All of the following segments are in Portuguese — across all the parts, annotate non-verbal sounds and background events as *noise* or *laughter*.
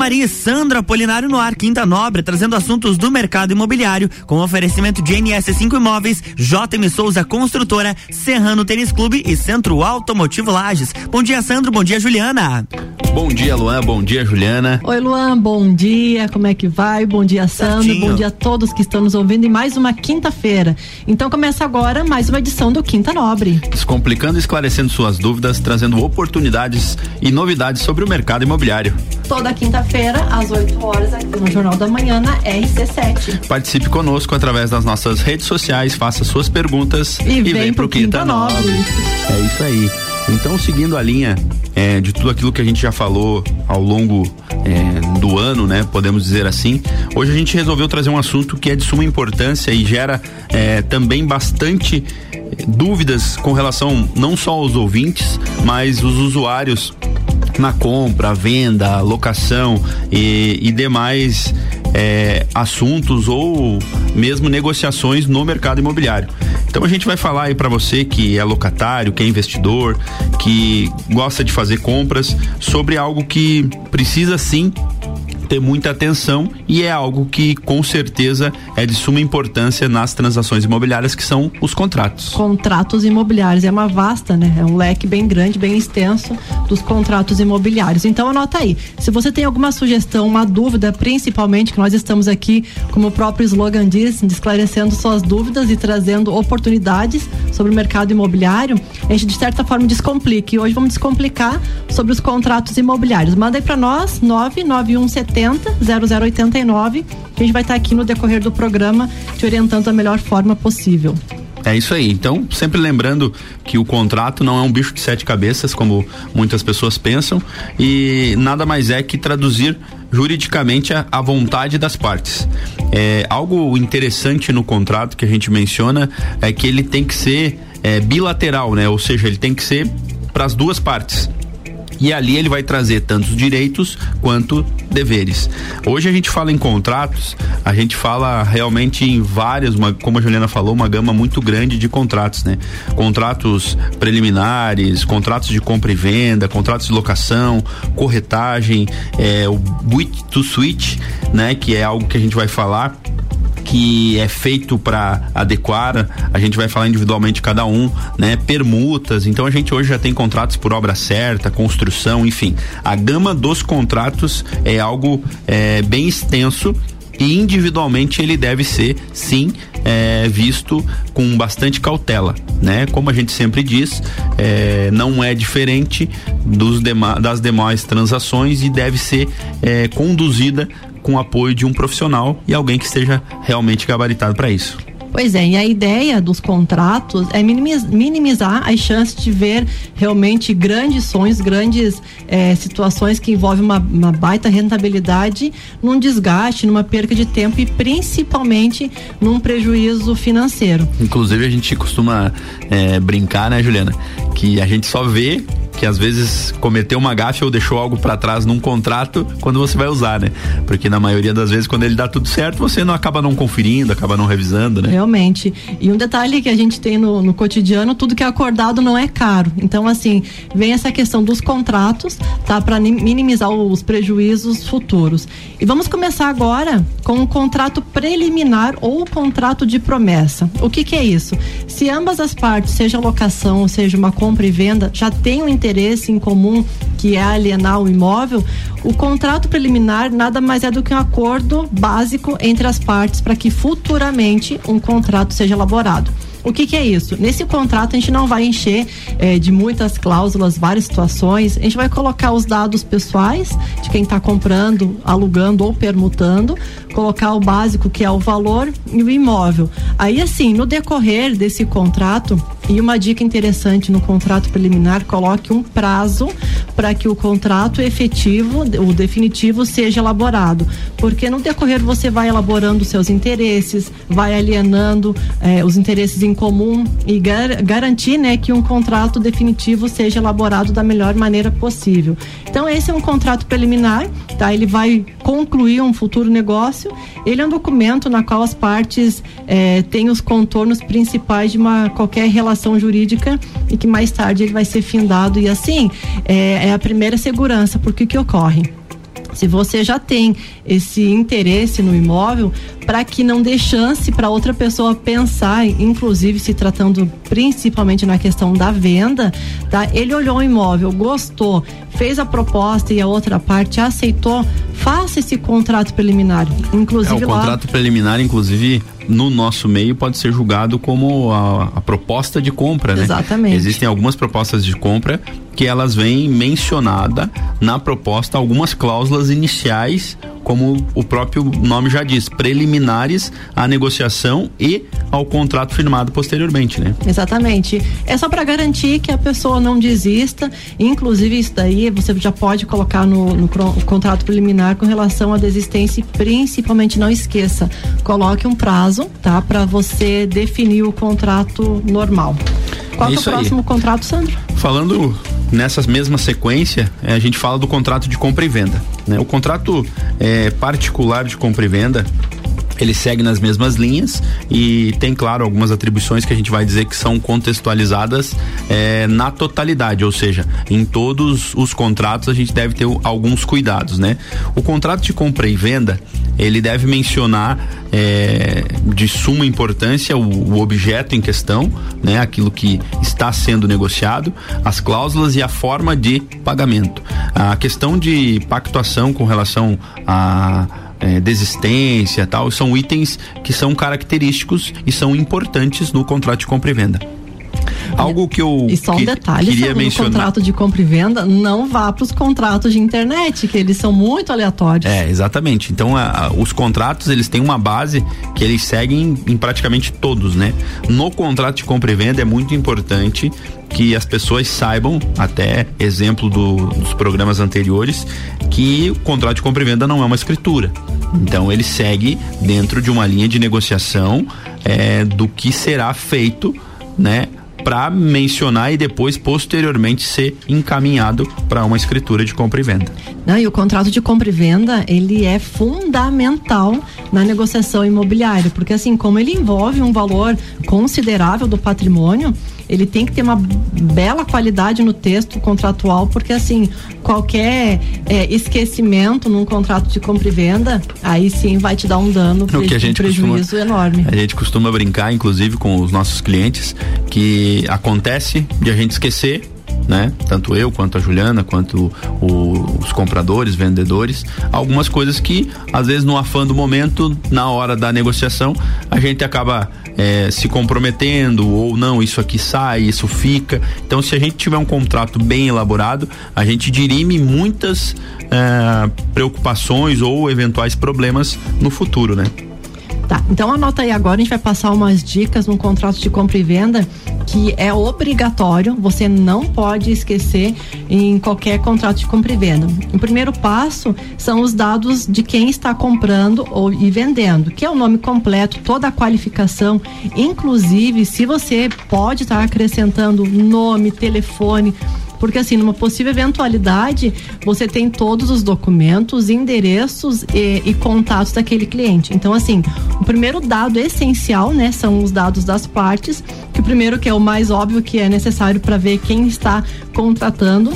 Maria e Sandra Polinário no ar, Quinta Nobre, trazendo assuntos do mercado imobiliário, com oferecimento de NS5 Imóveis, JM Souza Construtora, Serrano Tênis Clube e Centro Automotivo Lages. Bom dia, Sandro. Bom dia, Juliana. Bom dia, Luan. Bom dia, Juliana. Oi, Luan. Bom dia. Como é que vai? Bom dia, Sandro. Certinho. Bom dia a todos que estão nos ouvindo em mais uma quinta-feira. Então começa agora mais uma edição do Quinta Nobre. Descomplicando e esclarecendo suas dúvidas, trazendo oportunidades e novidades sobre o mercado imobiliário. Toda quinta-feira, às 8 horas, aqui no Jornal da Manhã, na RC7. Participe conosco através das nossas redes sociais, faça suas perguntas e, e vem, vem pro, pro Quinta, Quinta Nobre. É isso aí. Então, seguindo a linha é, de tudo aquilo que a gente já falou ao longo é, do ano, né? Podemos dizer assim. Hoje a gente resolveu trazer um assunto que é de suma importância e gera é, também bastante dúvidas com relação não só aos ouvintes, mas os usuários na compra, venda, locação e, e demais é, assuntos ou mesmo negociações no mercado imobiliário. Então a gente vai falar aí para você que é locatário, que é investidor, que gosta de fazer compras, sobre algo que precisa sim ter muita atenção e é algo que com certeza é de suma importância nas transações imobiliárias que são os contratos. Contratos imobiliários é uma vasta, né? É um leque bem grande, bem extenso dos contratos imobiliários. Então anota aí. Se você tem alguma sugestão, uma dúvida, principalmente que nós estamos aqui, como o próprio slogan diz, esclarecendo suas dúvidas e trazendo oportunidades sobre o mercado imobiliário, a gente de certa forma descomplica. E hoje vamos descomplicar sobre os contratos imobiliários. Manda aí para nós 99170 80 0089, que a gente vai estar aqui no decorrer do programa te orientando da melhor forma possível. É isso aí. Então, sempre lembrando que o contrato não é um bicho de sete cabeças, como muitas pessoas pensam, e nada mais é que traduzir juridicamente a, a vontade das partes. É, algo interessante no contrato que a gente menciona é que ele tem que ser é, bilateral, né? Ou seja, ele tem que ser para as duas partes e ali ele vai trazer tanto os direitos quanto deveres. Hoje a gente fala em contratos, a gente fala realmente em várias, uma, como a Juliana falou, uma gama muito grande de contratos, né? Contratos preliminares, contratos de compra e venda, contratos de locação, corretagem, é, o buit to switch, né? Que é algo que a gente vai falar que é feito para adequar, a gente vai falar individualmente cada um, né? Permutas, então a gente hoje já tem contratos por obra certa, construção, enfim. A gama dos contratos é algo é, bem extenso e individualmente ele deve ser sim é, visto com bastante cautela, né? Como a gente sempre diz, é, não é diferente dos dema, das demais transações e deve ser é, conduzida com o apoio de um profissional e alguém que esteja realmente gabaritado para isso. Pois é, e a ideia dos contratos é minimizar as chances de ver realmente grandes sonhos, grandes é, situações que envolvem uma, uma, baita rentabilidade num desgaste, numa perca de tempo e principalmente num prejuízo financeiro. Inclusive a gente costuma é, brincar, né, Juliana? Que a gente só vê que às vezes cometeu uma gafe ou deixou algo para trás num contrato quando você vai usar, né? Porque na maioria das vezes quando ele dá tudo certo, você não acaba não conferindo, acaba não revisando, né? Realmente. E um detalhe que a gente tem no, no cotidiano, tudo que é acordado não é caro. Então, assim, vem essa questão dos contratos, tá? Para minimizar os prejuízos futuros. E vamos começar agora com o contrato preliminar ou contrato de promessa. O que que é isso? Se ambas as partes, seja locação ou seja uma compra e venda, já tem um interesse interesse em comum, que é alienar o imóvel, o contrato preliminar nada mais é do que um acordo básico entre as partes para que futuramente um contrato seja elaborado. O que, que, é isso? Nesse contrato a gente não vai encher é, de muitas cláusulas, várias situações. A gente vai colocar os dados pessoais de quem está comprando, alugando ou permutando, colocar o básico que é o valor e o imóvel. Aí assim, no decorrer desse contrato, e uma dica interessante no contrato preliminar, coloque um prazo para que o contrato efetivo, o definitivo, seja elaborado. Porque no decorrer você vai elaborando seus interesses, vai alienando eh, os interesses em comum e gar garantir né, que um contrato definitivo seja elaborado da melhor maneira possível. Então, esse é um contrato preliminar, tá? Ele vai concluir um futuro negócio. Ele é um documento na qual as partes eh, têm os contornos principais de uma qualquer relação relação jurídica e que mais tarde ele vai ser findado e assim é, é a primeira segurança porque que ocorre se você já tem esse interesse no imóvel, para que não dê chance para outra pessoa pensar, inclusive se tratando principalmente na questão da venda, tá? Ele olhou o imóvel, gostou, fez a proposta e a outra parte aceitou, faça esse contrato preliminar. Inclusive é, o lá... contrato preliminar, inclusive, no nosso meio pode ser julgado como a, a proposta de compra, né? Exatamente. Existem algumas propostas de compra que elas vêm mencionada na proposta algumas cláusulas iniciais como o próprio nome já diz, preliminares à negociação e ao contrato firmado posteriormente, né? Exatamente. É só para garantir que a pessoa não desista. Inclusive, isso daí você já pode colocar no, no contrato preliminar com relação à desistência e principalmente não esqueça, coloque um prazo, tá? Para você definir o contrato normal. Qual é, é o próximo aí. contrato, Sandro? Falando nessa mesma sequência, é, a gente fala do contrato de compra e venda. Né? O contrato é, particular de compra e venda, ele segue nas mesmas linhas e tem, claro, algumas atribuições que a gente vai dizer que são contextualizadas é, na totalidade, ou seja, em todos os contratos a gente deve ter alguns cuidados, né? O contrato de compra e venda, ele deve mencionar é, de suma importância o, o, objeto em questão, né? Aquilo que está sendo negociado, as cláusulas e a forma de pagamento. A questão de pactuação com relação a é, desistência tal, são itens que são característicos e são importantes no contrato de compra e venda. Algo que eu e só um que, detalhe queria mencionar. contrato de compra e venda não vá para os contratos de internet, que eles são muito aleatórios. É, exatamente. Então, a, a, os contratos, eles têm uma base que eles seguem em praticamente todos, né? No contrato de compra e venda é muito importante que as pessoas saibam, até exemplo do, dos programas anteriores, que o contrato de compra e venda não é uma escritura. Então ele segue dentro de uma linha de negociação é, do que será feito, né? Para mencionar e depois posteriormente ser encaminhado para uma escritura de compra e venda. Não, e o contrato de compra e venda, ele é fundamental na negociação imobiliária, porque assim, como ele envolve um valor considerável do patrimônio, ele tem que ter uma bela qualidade no texto contratual, porque assim, qualquer é, esquecimento num contrato de compra e venda, aí sim vai te dar um dano, o que a gente um prejuízo costuma, enorme. A gente costuma brincar, inclusive, com os nossos clientes, que acontece de a gente esquecer né? Tanto eu quanto a Juliana, quanto o, os compradores, vendedores, algumas coisas que às vezes no afã do momento, na hora da negociação, a gente acaba é, se comprometendo ou não, isso aqui sai, isso fica. Então, se a gente tiver um contrato bem elaborado, a gente dirime muitas é, preocupações ou eventuais problemas no futuro, né? Tá, então anota aí agora, a gente vai passar umas dicas num contrato de compra e venda que é obrigatório, você não pode esquecer em qualquer contrato de compra e venda. O primeiro passo são os dados de quem está comprando ou e vendendo, que é o nome completo, toda a qualificação, inclusive se você pode estar acrescentando nome, telefone, porque assim, numa possível eventualidade, você tem todos os documentos, endereços e, e, contatos daquele cliente. Então, assim, o primeiro dado essencial, né, são os dados das partes, que o primeiro que é o mais óbvio que é necessário para ver quem está contratando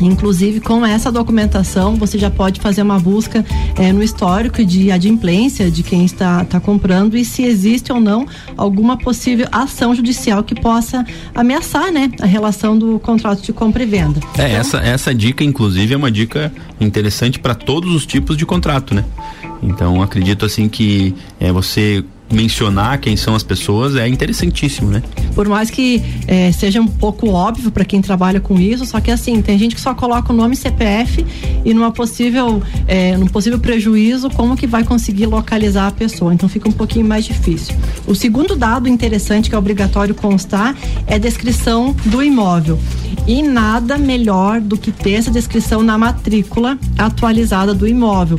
Inclusive, com essa documentação, você já pode fazer uma busca é, no histórico de adimplência de quem está, está comprando e se existe ou não alguma possível ação judicial que possa ameaçar né, a relação do contrato de compra e venda. É, então, essa, essa dica, inclusive, é uma dica interessante para todos os tipos de contrato, né? Então, acredito assim que é, você mencionar quem são as pessoas é interessantíssimo, né? Por mais que é, seja um pouco óbvio para quem trabalha com isso, só que assim, tem gente que só coloca o nome CPF e numa possível, é, num possível prejuízo, como que vai conseguir localizar a pessoa? Então fica um pouquinho mais difícil. O segundo dado interessante que é obrigatório constar é a descrição do imóvel. E nada melhor do que ter essa descrição na matrícula atualizada do imóvel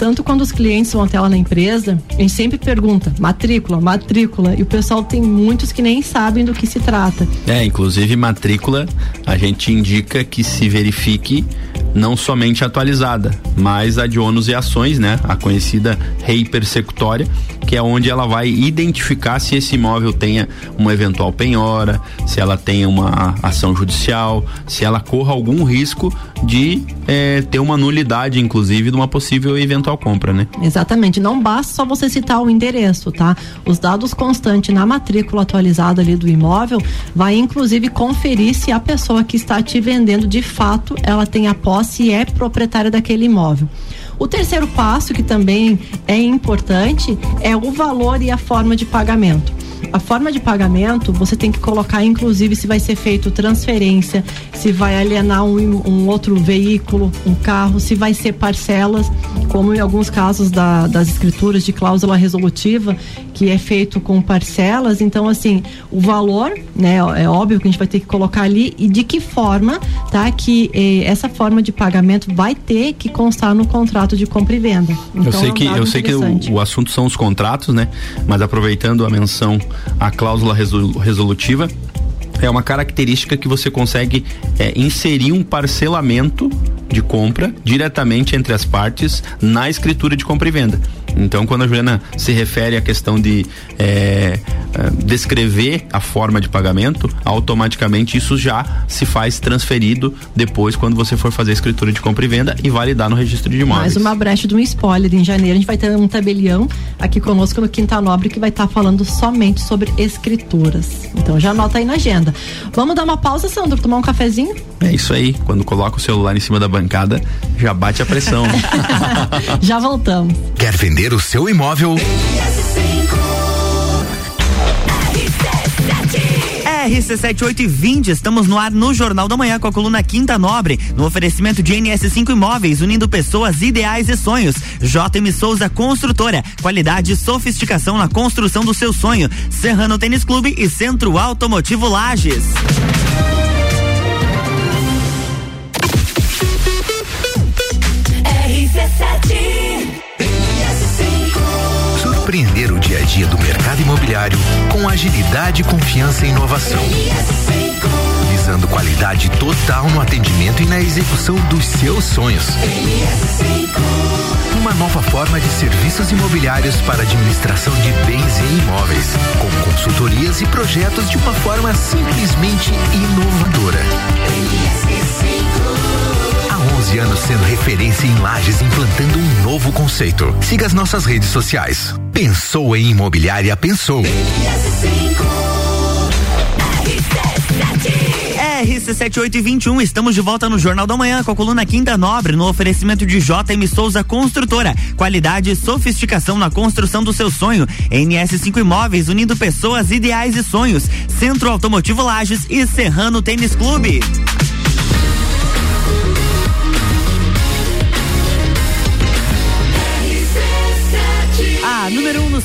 tanto quando os clientes vão até lá na empresa, a gente sempre pergunta matrícula, matrícula, e o pessoal tem muitos que nem sabem do que se trata. É, inclusive matrícula, a gente indica que se verifique não somente atualizada, mas a de ônus e ações, né? A conhecida rei persecutória, que é onde ela vai identificar se esse imóvel tenha uma eventual penhora, se ela tenha uma ação judicial, se ela corra algum risco de é, ter uma nulidade, inclusive, de uma possível eventual compra, né? Exatamente. Não basta só você citar o endereço, tá? Os dados constantes na matrícula atualizada ali do imóvel vai inclusive conferir se a pessoa que está te vendendo de fato ela tem a posse e é proprietária daquele imóvel. O terceiro passo, que também é importante, é o valor e a forma de pagamento. A forma de pagamento, você tem que colocar, inclusive, se vai ser feito transferência, se vai alienar um, um outro veículo, um carro, se vai ser parcelas, como em alguns casos da, das escrituras de cláusula resolutiva, que é feito com parcelas. Então, assim, o valor, né, é óbvio que a gente vai ter que colocar ali e de que forma, tá? Que eh, essa forma de pagamento vai ter que constar no contrato de compra e venda. Então, eu sei é um que eu sei que o, o, assunto são os contratos, né? Mas aproveitando a menção à cláusula resolutiva, é uma característica que você consegue é, inserir um parcelamento de compra diretamente entre as partes na escritura de compra e venda. Então, quando a Juliana se refere à questão de é, é, descrever a forma de pagamento, automaticamente isso já se faz transferido depois quando você for fazer a escritura de compra e venda e validar no registro de imóveis. Mais uma brecha de um spoiler. Em janeiro a gente vai ter um tabelião aqui conosco no Quinta Nobre que vai estar tá falando somente sobre escrituras. Então já anota aí na agenda. Vamos dar uma pausa, Sandro, tomar um cafezinho? É isso aí. Quando coloca o celular em cima da bancada, já bate a pressão. *laughs* já voltamos. Quer vender o seu imóvel? RC7820, estamos no ar no Jornal da Manhã com a coluna Quinta Nobre, no oferecimento de NS5 Imóveis, unindo pessoas, ideais e sonhos. JM Souza Construtora, qualidade e sofisticação na construção do seu sonho. Serrano Tênis Clube e Centro Automotivo Lages. Surpreender dia a dia do mercado imobiliário com agilidade, confiança e inovação. Visando qualidade total no atendimento e na execução dos seus sonhos. Uma nova forma de serviços imobiliários para administração de bens e imóveis, com consultorias e projetos de uma forma simplesmente inovadora. 11 anos sendo referência em lajes, implantando um novo conceito. Siga as nossas redes sociais. Pensou em imobiliária, pensou. RC7821, estamos de volta no Jornal da Manhã com a coluna Quinta Nobre, no oferecimento de JM Souza Construtora. Qualidade e sofisticação na construção do seu sonho. NS5 Imóveis, unindo pessoas, ideais e sonhos. Centro Automotivo Lages e Serrano Tênis Clube.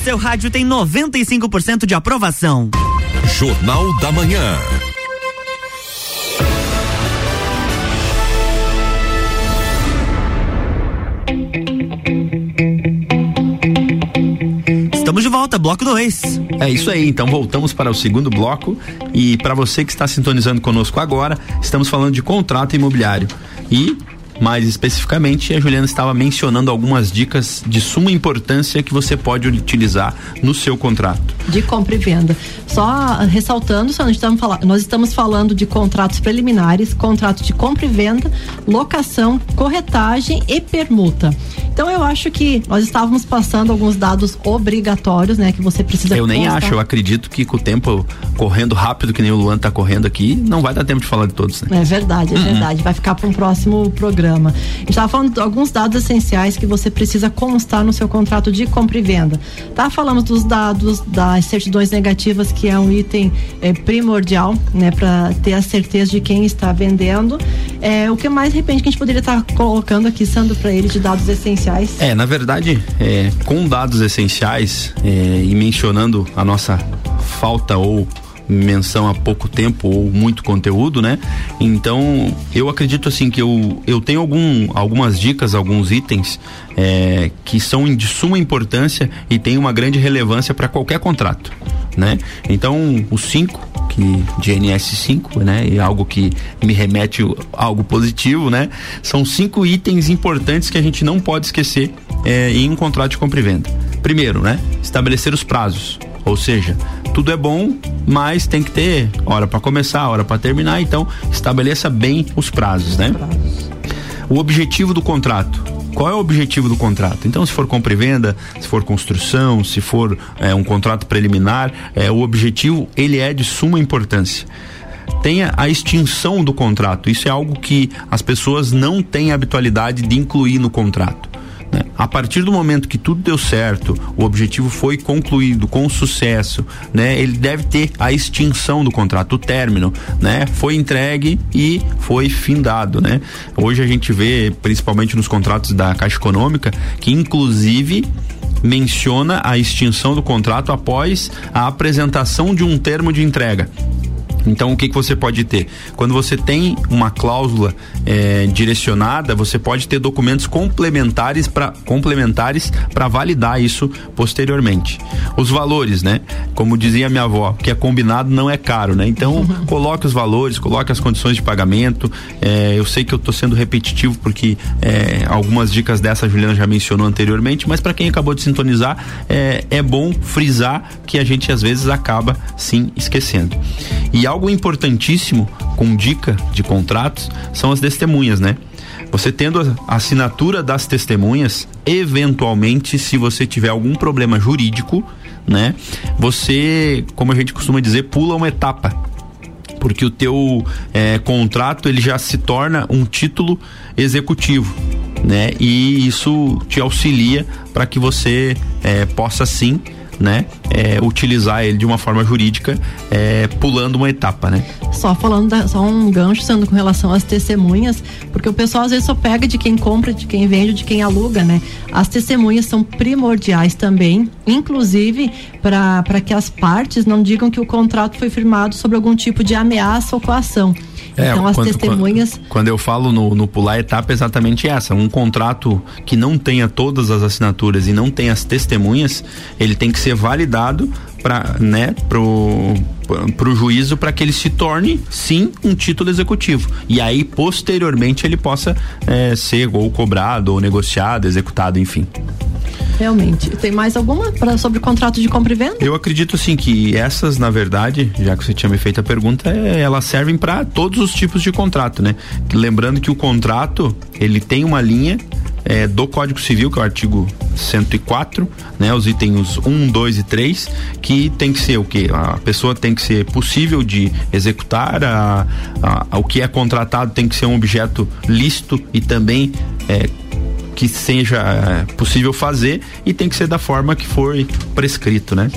Seu rádio tem 95% de aprovação. Jornal da Manhã. Estamos de volta, bloco 2. É isso aí, então voltamos para o segundo bloco e para você que está sintonizando conosco agora, estamos falando de contrato imobiliário. E mais especificamente, a Juliana estava mencionando algumas dicas de suma importância que você pode utilizar no seu contrato. De compra e venda. Só ressaltando, nós estamos, falando, nós estamos falando de contratos preliminares, contrato de compra e venda, locação, corretagem e permuta. Então eu acho que nós estávamos passando alguns dados obrigatórios, né, que você precisa Eu nem constar. acho, eu acredito que com o tempo correndo rápido que nem o Luan está correndo aqui, não vai dar tempo de falar de todos, né? É verdade, é uhum. verdade. Vai ficar para um próximo programa programa. Estava falando de alguns dados essenciais que você precisa constar no seu contrato de compra e venda. Tá? Falamos dos dados das certidões negativas, que é um item é, primordial, né, para ter a certeza de quem está vendendo. É, o que mais, de repente, que a gente poderia estar tá colocando aqui, Sandro, para ele de dados essenciais? É, na verdade, é, com dados essenciais é, e mencionando a nossa falta ou menção há pouco tempo ou muito conteúdo, né? Então, eu acredito assim que eu, eu tenho algum, algumas dicas, alguns itens é, que são de suma importância e têm uma grande relevância para qualquer contrato, né? Então, os cinco que de NS5, né? E algo que me remete a algo positivo, né? São cinco itens importantes que a gente não pode esquecer é, em um contrato de compra e venda. primeiro, né? Estabelecer os prazos. Ou seja, tudo é bom, mas tem que ter hora para começar, hora para terminar, então estabeleça bem os prazos, né? O objetivo do contrato. Qual é o objetivo do contrato? Então, se for compra e venda, se for construção, se for é, um contrato preliminar, é, o objetivo ele é de suma importância tenha a extinção do contrato. Isso é algo que as pessoas não têm habitualidade de incluir no contrato. Né? A partir do momento que tudo deu certo, o objetivo foi concluído com sucesso, né? Ele deve ter a extinção do contrato, o término, né? Foi entregue e foi findado, né? Hoje a gente vê, principalmente nos contratos da Caixa Econômica, que inclusive menciona a extinção do contrato após a apresentação de um termo de entrega. Então, o que, que você pode ter? Quando você tem uma cláusula é, direcionada, você pode ter documentos complementares para complementares para validar isso posteriormente. Os valores, né? Como dizia minha avó, que é combinado não é caro, né? Então, uhum. *laughs* coloque os valores, coloque as condições de pagamento. É, eu sei que eu estou sendo repetitivo porque é, algumas dicas dessa a Juliana já mencionou anteriormente, mas para quem acabou de sintonizar, é, é bom frisar que a gente às vezes acaba sim esquecendo. E algo importantíssimo com dica de contratos são as testemunhas, né? Você tendo a assinatura das testemunhas, eventualmente, se você tiver algum problema jurídico, né? Você, como a gente costuma dizer, pula uma etapa porque o teu é, contrato ele já se torna um título executivo, né? E isso te auxilia para que você é, possa sim né, é, utilizar ele de uma forma jurídica, é, pulando uma etapa, né? Só falando, da, só um gancho sendo com relação às testemunhas, porque o pessoal às vezes só pega de quem compra, de quem vende, de quem aluga, né? As testemunhas são primordiais também, inclusive para que as partes não digam que o contrato foi firmado sobre algum tipo de ameaça ou coação. É, então as quando, testemunhas. Quando, eu falo no, no pular etapa, é exatamente essa. Um contrato que não tenha todas as assinaturas e não tenha as testemunhas, ele tem que ser validado para né, pro, pro juízo para que ele se torne sim um título executivo e aí posteriormente ele possa é, ser ou cobrado ou negociado executado enfim Realmente. Tem mais alguma pra, sobre o contrato de compra e venda? Eu acredito sim que essas, na verdade, já que você tinha me feito a pergunta, é, elas servem para todos os tipos de contrato, né? Lembrando que o contrato, ele tem uma linha é, do Código Civil, que é o artigo 104, né, os itens 1, 2 e 3, que tem que ser o que? A pessoa tem que ser possível de executar, a, a, o que é contratado tem que ser um objeto lícito e também é, que seja é, possível fazer e tem que ser da forma que for prescrito, né?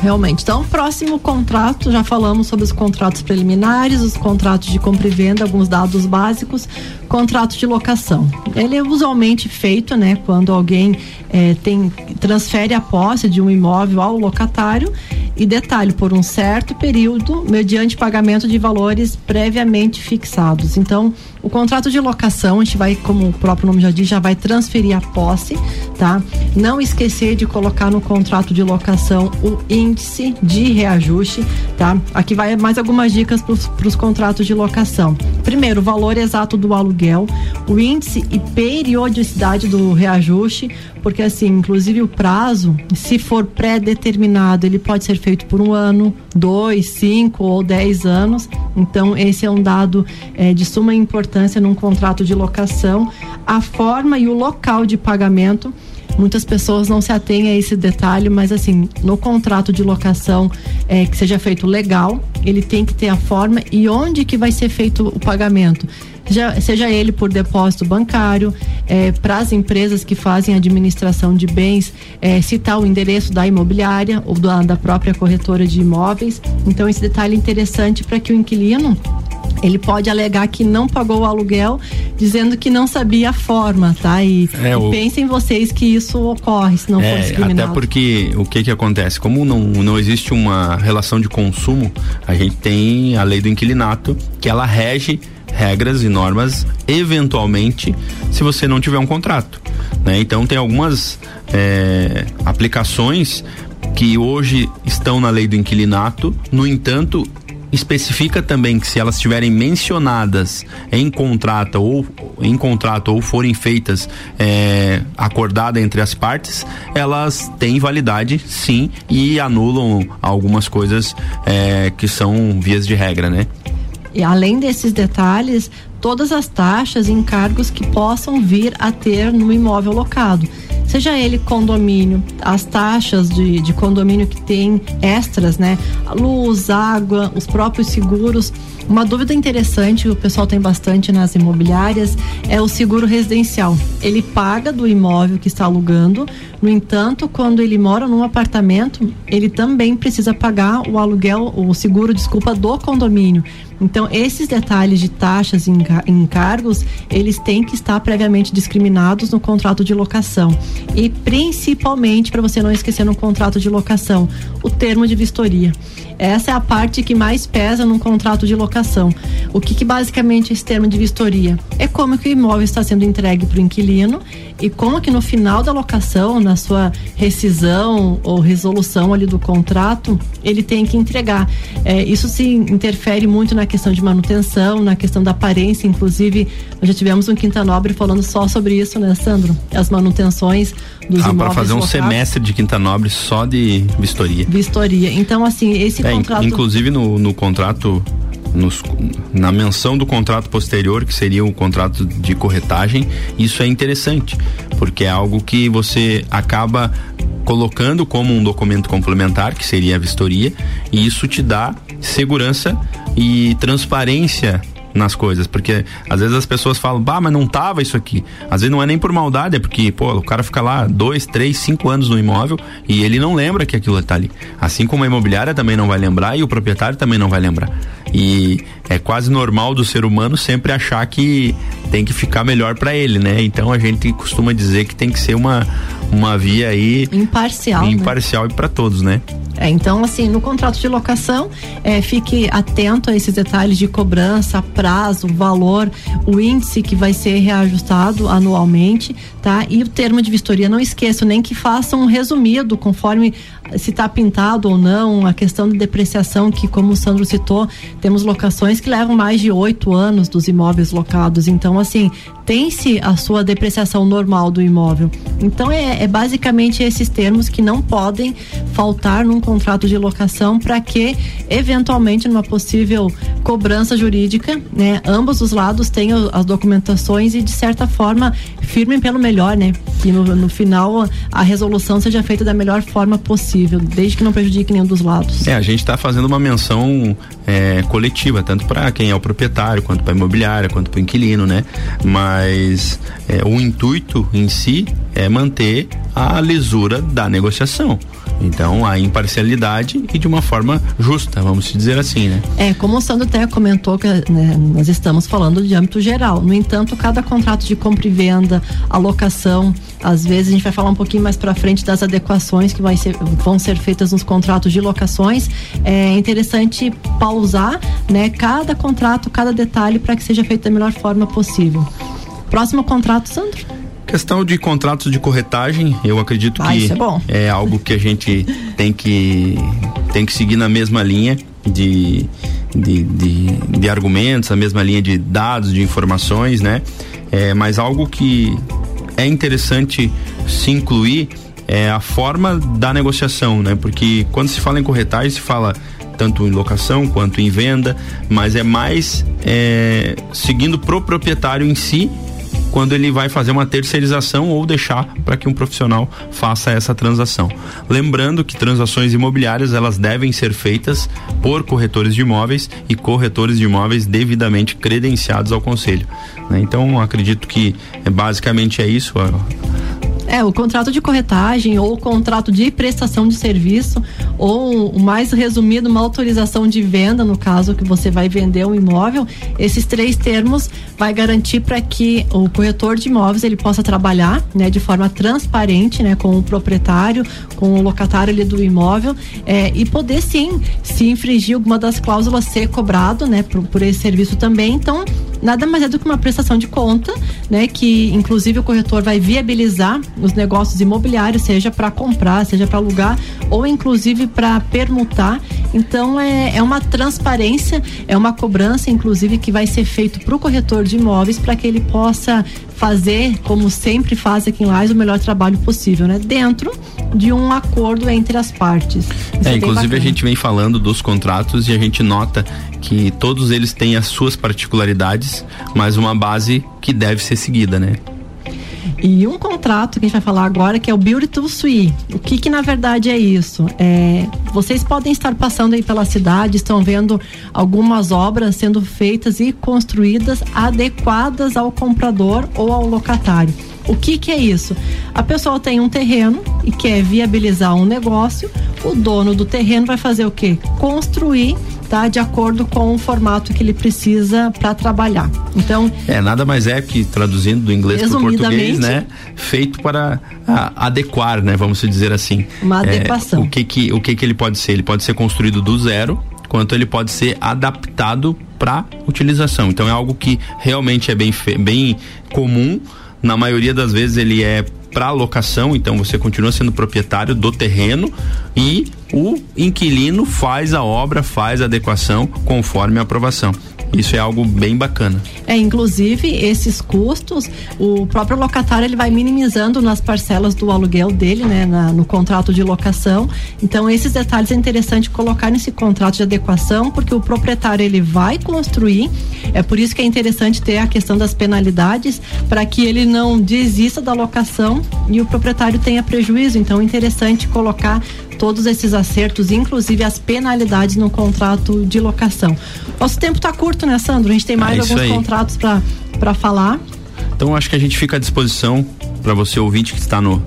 Realmente. Então, próximo contrato, já falamos sobre os contratos preliminares, os contratos de compra e venda, alguns dados básicos, contrato de locação. Ele é usualmente feito, né, quando alguém é, tem transfere a posse de um imóvel ao locatário e detalhe por um certo período, mediante pagamento de valores previamente fixados. Então, o contrato de locação, a gente vai, como o próprio nome já diz, já vai transferir a posse, tá? Não esquecer de colocar no contrato de locação o índice de reajuste, tá? Aqui vai mais algumas dicas para os contratos de locação. Primeiro, o valor exato do aluguel, o índice e periodicidade do reajuste, porque assim, inclusive o prazo, se for pré-determinado, ele pode ser feito por um ano, dois, cinco ou dez anos. Então, esse é um dado é, de suma importância num contrato de locação. A forma e o local de pagamento. Muitas pessoas não se atêm a esse detalhe, mas assim, no contrato de locação é, que seja feito legal, ele tem que ter a forma e onde que vai ser feito o pagamento seja, seja ele por depósito bancário, é, para as empresas que fazem administração de bens, é, citar o endereço da imobiliária ou da, da própria corretora de imóveis. Então, esse detalhe é interessante para que o inquilino ele pode alegar que não pagou o aluguel, dizendo que não sabia a forma, tá? E, é, o... pensem vocês que isso ocorre, se não é, for discriminado. Até porque o que que acontece? Como não, não existe uma relação de consumo, a gente tem a lei do inquilinato, que ela rege regras e normas, eventualmente, se você não tiver um contrato. Né? Então tem algumas é, aplicações que hoje estão na lei do inquilinato, no entanto, especifica também que se elas estiverem mencionadas em contrato ou em contrato ou forem feitas é, acordada entre as partes, elas têm validade sim e anulam algumas coisas é, que são vias de regra, né? E além desses detalhes, todas as taxas e encargos que possam vir a ter no imóvel locado seja ele condomínio, as taxas de, de condomínio que tem extras, né? Luz, água, os próprios seguros. Uma dúvida interessante que o pessoal tem bastante nas imobiliárias é o seguro residencial. Ele paga do imóvel que está alugando, no entanto, quando ele mora num apartamento, ele também precisa pagar o aluguel, o seguro, desculpa, do condomínio. Então, esses detalhes de taxas e encargos, eles têm que estar previamente discriminados no contrato de locação. E principalmente, para você não esquecer no contrato de locação, o termo de vistoria. Essa é a parte que mais pesa num contrato de locação. O que, que basicamente é esse termo de vistoria? É como que o imóvel está sendo entregue para o inquilino e como que no final da locação, na sua rescisão ou resolução ali do contrato, ele tem que entregar. É, isso se interfere muito na questão de manutenção, na questão da aparência, inclusive nós já tivemos um Quinta Nobre falando só sobre isso, né, Sandro? As manutenções dos ah. Para fazer um locados. semestre de Quinta Nobre só de vistoria. Vistoria. Então, assim, esse é, contrato. Inclusive no, no contrato nos, na menção do contrato posterior, que seria o contrato de corretagem, isso é interessante, porque é algo que você acaba colocando como um documento complementar, que seria a vistoria, e isso te dá segurança e transparência nas coisas, porque às vezes as pessoas falam, bah, mas não tava isso aqui. Às vezes não é nem por maldade, é porque, pô, o cara fica lá dois, três, cinco anos no imóvel e ele não lembra que aquilo tá ali. Assim como a imobiliária também não vai lembrar e o proprietário também não vai lembrar. E é quase normal do ser humano sempre achar que tem que ficar melhor para ele, né? Então a gente costuma dizer que tem que ser uma, uma via aí imparcial, né? imparcial né? e para todos, né? É, então, assim, no contrato de locação, é, fique atento a esses detalhes de cobrança, prazo, valor, o índice que vai ser reajustado anualmente, tá? E o termo de vistoria, não esqueçam nem que façam um resumido conforme se está pintado ou não, a questão de depreciação que, como o Sandro citou, temos locações que levam mais de oito anos dos imóveis locados. Então, assim, tem-se a sua depreciação normal do imóvel. Então, é, é, basicamente esses termos que não podem faltar num contrato de locação para que, eventualmente, numa possível cobrança jurídica, né, ambos os lados tenham as documentações e, de certa forma, firmem pelo melhor, né? Que no, no final a resolução seja feita da melhor forma possível desde que não prejudique nenhum dos lados. É, a gente está fazendo uma menção é, coletiva, tanto para quem é o proprietário, quanto para a imobiliária, quanto para o inquilino, né? Mas é, o intuito em si é manter a lisura da negociação. Então, a imparcialidade e de uma forma justa, vamos dizer assim, né? É, como o Sandro até comentou que né, nós estamos falando de âmbito geral. No entanto, cada contrato de compra e venda, alocação, às vezes a gente vai falar um pouquinho mais para frente das adequações que ser, vão ser feitas nos contratos de locações. É interessante pausar, né, cada contrato, cada detalhe para que seja feito da melhor forma possível. Próximo contrato, Sandro? Questão de contratos de corretagem, eu acredito ah, que é, é, algo que a gente tem que tem que seguir na mesma linha de, de, de, de argumentos, a mesma linha de dados, de informações, né? É, mas algo que é interessante se incluir é a forma da negociação, né? Porque quando se fala em corretagem, se fala tanto em locação quanto em venda, mas é mais é, seguindo pro proprietário em si quando ele vai fazer uma terceirização ou deixar para que um profissional faça essa transação. Lembrando que transações imobiliárias elas devem ser feitas por corretores de imóveis e corretores de imóveis devidamente credenciados ao conselho. Né? Então acredito que é, basicamente é isso. É, o contrato de corretagem ou o contrato de prestação de serviço ou mais resumido, uma autorização de venda, no caso que você vai vender um imóvel, esses três termos vai garantir para que o corretor de imóveis ele possa trabalhar, né, de forma transparente, né, com o proprietário, com o locatário ali do imóvel, é, e poder sim, se infringir alguma das cláusulas, ser cobrado, né, por, por esse serviço também. Então, nada mais é do que uma prestação de conta, né, que inclusive o corretor vai viabilizar os negócios imobiliários, seja para comprar, seja para alugar ou inclusive para permutar Então é, é uma transparência, é uma cobrança, inclusive, que vai ser feito para o corretor de imóveis para que ele possa fazer, como sempre faz aqui em Lais, o melhor trabalho possível, né? Dentro de um acordo entre as partes. Isso é, é inclusive a gente vem falando dos contratos e a gente nota que todos eles têm as suas particularidades, mas uma base que deve ser seguida, né? E um contrato que a gente vai falar agora que é o Build to Suite. O que que na verdade é isso? É, vocês podem estar passando aí pela cidade, estão vendo algumas obras sendo feitas e construídas adequadas ao comprador ou ao locatário. O que que é isso? A pessoa tem um terreno e quer viabilizar um negócio, o dono do terreno vai fazer o quê? Construir tá de acordo com o formato que ele precisa para trabalhar. Então, é nada mais é que traduzindo do inglês para o português, né, feito para a, adequar, né, vamos dizer assim. Uma é, adequação. O que que o que que ele pode ser? Ele pode ser construído do zero, quanto ele pode ser adaptado para utilização. Então é algo que realmente é bem bem comum. Na maioria das vezes ele é para locação, então você continua sendo proprietário do terreno e o inquilino faz a obra, faz a adequação conforme a aprovação. Isso é algo bem bacana. É, inclusive esses custos, o próprio locatário ele vai minimizando nas parcelas do aluguel dele, né, na, no contrato de locação. Então esses detalhes é interessante colocar nesse contrato de adequação, porque o proprietário ele vai construir. É por isso que é interessante ter a questão das penalidades para que ele não desista da locação e o proprietário tenha prejuízo. Então é interessante colocar todos esses acertos, inclusive as penalidades no contrato de locação. Nosso tempo está curto, né, Sandro? A gente tem mais é alguns aí. contratos para falar. Então acho que a gente fica à disposição para você ouvinte que está no,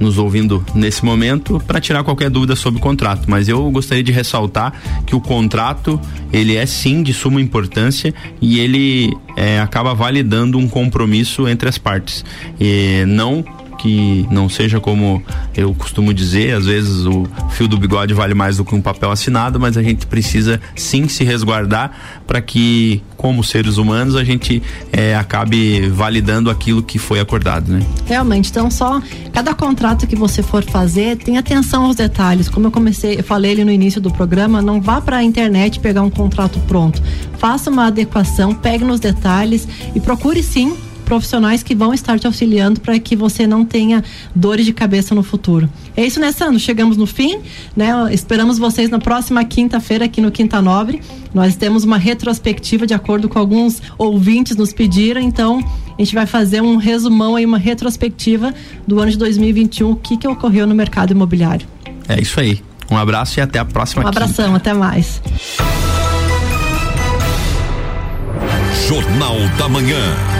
nos ouvindo nesse momento para tirar qualquer dúvida sobre o contrato. Mas eu gostaria de ressaltar que o contrato ele é sim de suma importância e ele é, acaba validando um compromisso entre as partes. E não que não seja como eu costumo dizer, às vezes o fio do bigode vale mais do que um papel assinado, mas a gente precisa sim se resguardar para que, como seres humanos, a gente é, acabe validando aquilo que foi acordado, né? Realmente, então só cada contrato que você for fazer, tenha atenção aos detalhes. Como eu comecei, eu falei ali no início do programa, não vá para a internet pegar um contrato pronto. Faça uma adequação, pegue nos detalhes e procure sim profissionais que vão estar te auxiliando para que você não tenha dores de cabeça no futuro. É isso, né, Sandro? Chegamos no fim, né? Esperamos vocês na próxima quinta-feira aqui no Quinta Nobre. Nós temos uma retrospectiva de acordo com alguns ouvintes nos pediram, então a gente vai fazer um resumão aí, uma retrospectiva do ano de 2021, o que que ocorreu no mercado imobiliário. É isso aí. Um abraço e até a próxima. Um abração, quinta. até mais. Jornal da Manhã.